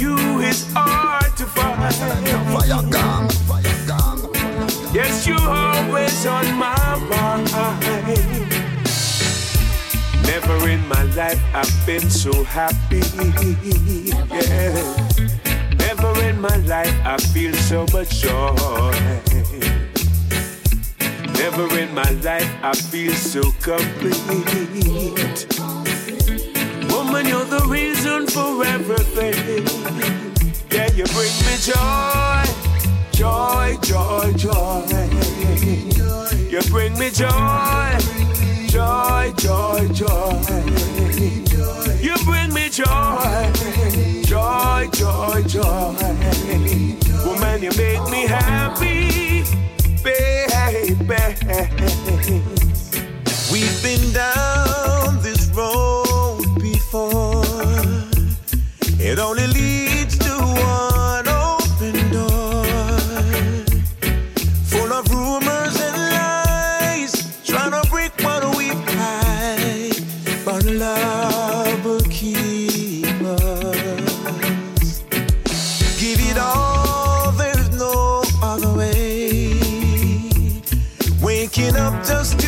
you is hard to find. Yes, you always on my mind. Never in my life I've been so happy. Yeah. Never in my life I feel so much joy. Never in my life I feel so complete you're the reason for everything. Yeah, you bring me joy, joy, joy, joy. You bring me joy, joy, joy, joy. You bring me joy, joy, joy, joy. Woman, you make me happy, baby. We've been down up just to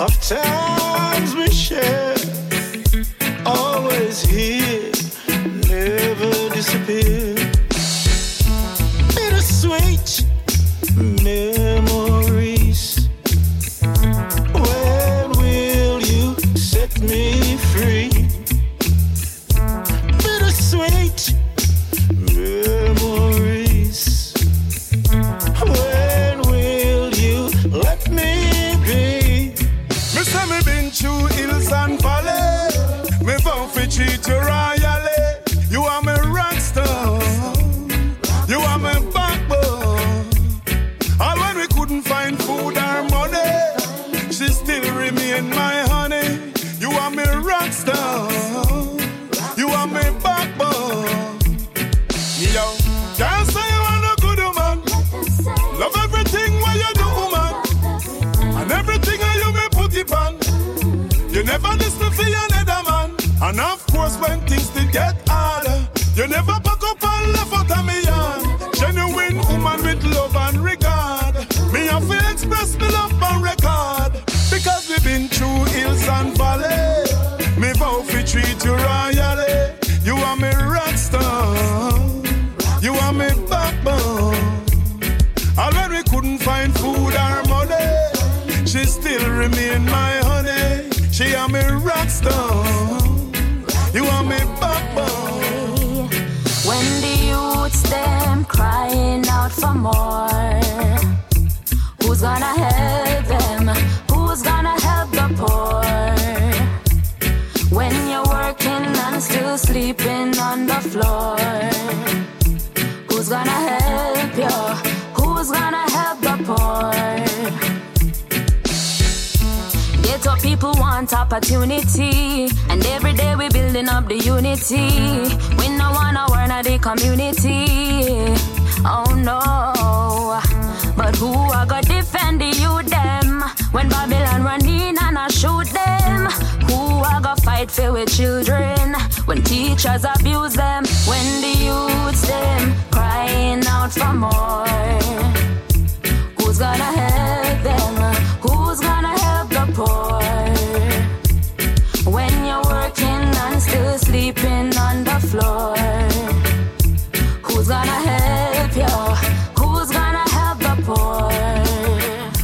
of times we share, Always here, never disappear. still sleeping on the floor. Who's gonna help you? Who's gonna help the poor? Ghetto people want opportunity, and every day we building up the unity. We no wanna warn the community. Oh no, but who are gonna defend you them when Babylon run in and I shoot them? Who are gonna fight for with children? When teachers abuse them. When the youths them crying out for more. Who's gonna help them? Who's gonna help the poor? When you're working and still sleeping on the floor. Who's gonna help you? Who's gonna help the poor?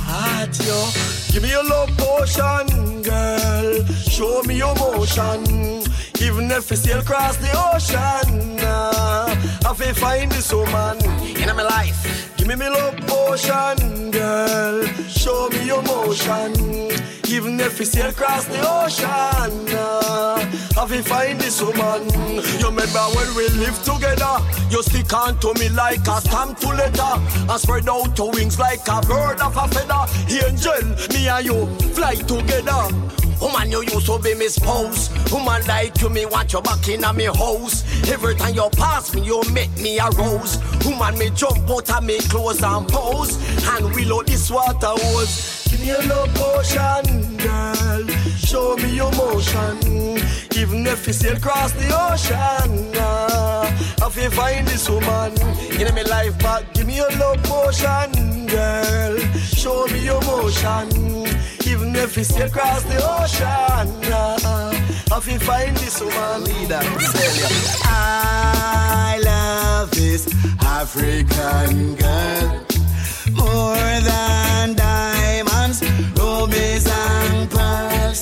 Hot yo, give me your love potion, girl. Show me your motion. Even if we sail across the ocean, uh, I feel find this woman in my life. Give me me love potion, girl. Show me your motion. Even if we sail across the ocean, uh, I feel find this woman. You remember when we lived together? You stick on to me like a stamp to letter. And spread out your wings like a bird of a feather. Angel, me and you fly together. Woman, you used to be my spouse. Woman like you, me want your back in a me house. Every time you pass me, you make me a rose. Woman, me jump out of me clothes and pose. And load this water hose. Give me a love potion, girl. Show me your motion. Even if you sail across the ocean, uh, I feel find this woman in my life back. Give me a love potion, girl. Show me your motion. Even if you sail across the ocean, uh, I feel find this woman. Leader, I love this African girl more than diamonds, rubies, and pearls.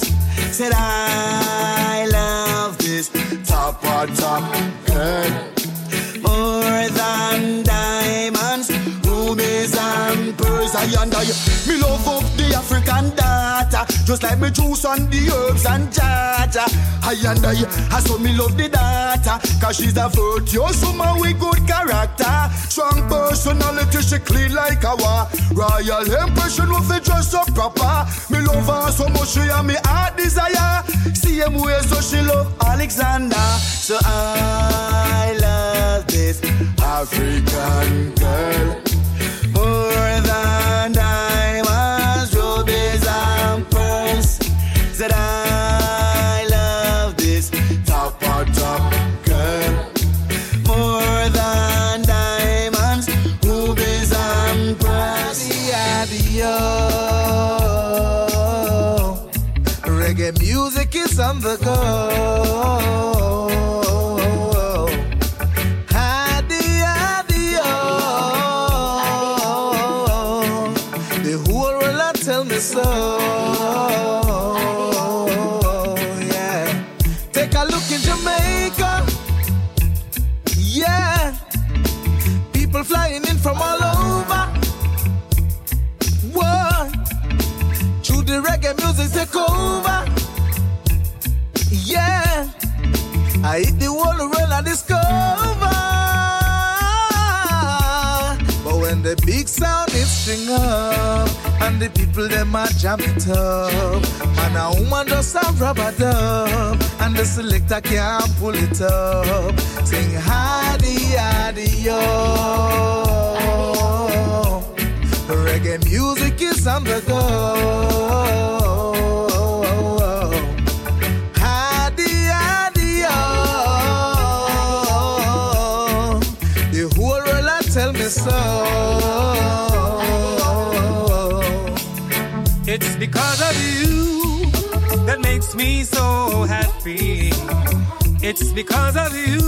Said I love this top or top girl more than diamonds, rubies, and pearls. I and I, me love up the African just like me juice on the herbs and jaja. I and I, I saw me love the data, cause she's a virtuous woman with good character. Strong personality, she clean like a war. Royal impression of it dress up proper. Me love her so much, she and me heart desire. Same way so she love Alexander. So I love this African girl music is on the go. The whole world tell me so. Yeah. Take a look in Jamaica. Yeah. People flying in from all over. What? Through the reggae music over. Discover. But when the big sound is string up and the people them a jam it up, man a woman just a rubber dub and the selector can't pull it up. Sing hadi hadi yo. Reggae music is on the go. It's because of you that makes me so happy. It's because of you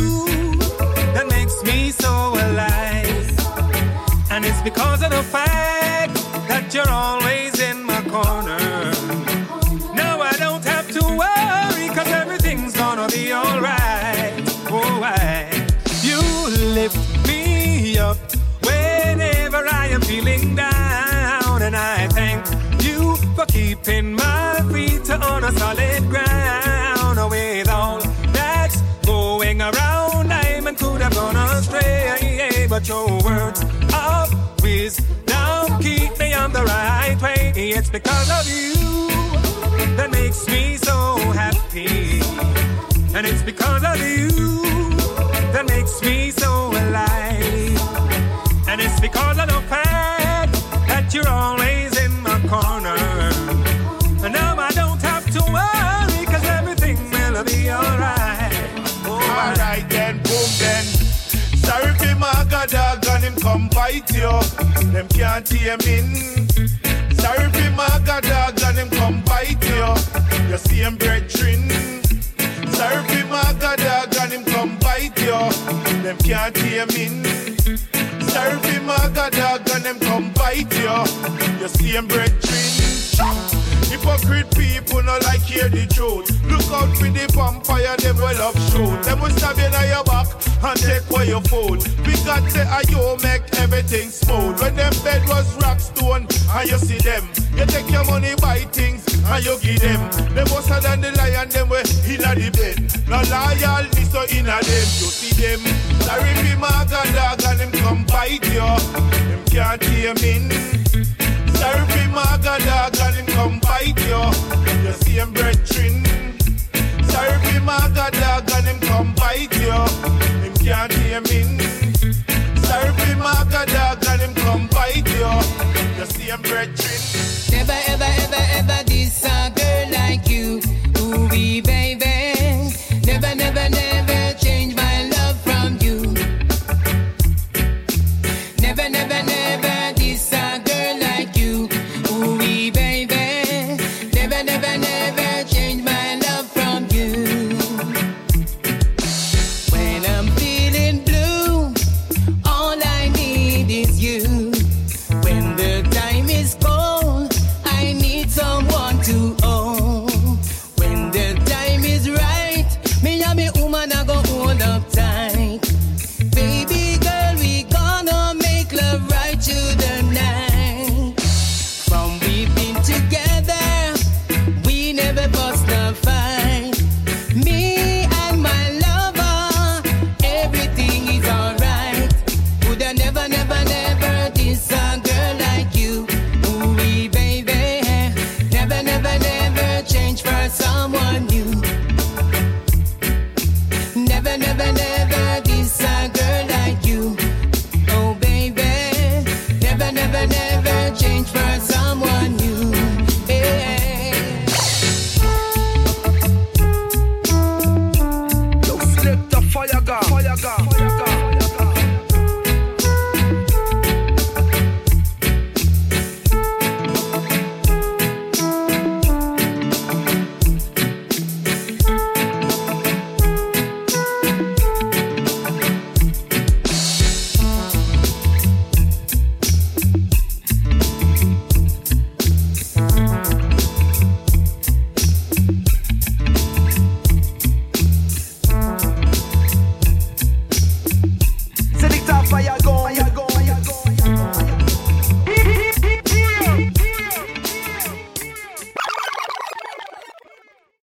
that makes me so alive. And it's because of the fact that you're always your words of wisdom keep me on the right way. It's because of you that makes me so happy. And it's because of you that makes me so alive. And it's because of the fact that you're always come bite you. Them can't tame in. Sorry for my god dog and him come bite you. You see him brethren. Sorry for my god dog and him come bite you. Them can't tame in. Sorry for my god dog and him come bite you. You see him brethren. Hypocrite people not like hear the truth. Look out for the vampire, them will love and take away your food. We got say a you make everything smooth. When them bed was rock stone and you see them, you take your money buy things and you give them. Them worse than the lion, them way inna the bed. No loyalty so inna them, you see them. Sorry be my god dog and them come bite you. Them can't hear me. Sorry for my god dog and him come bite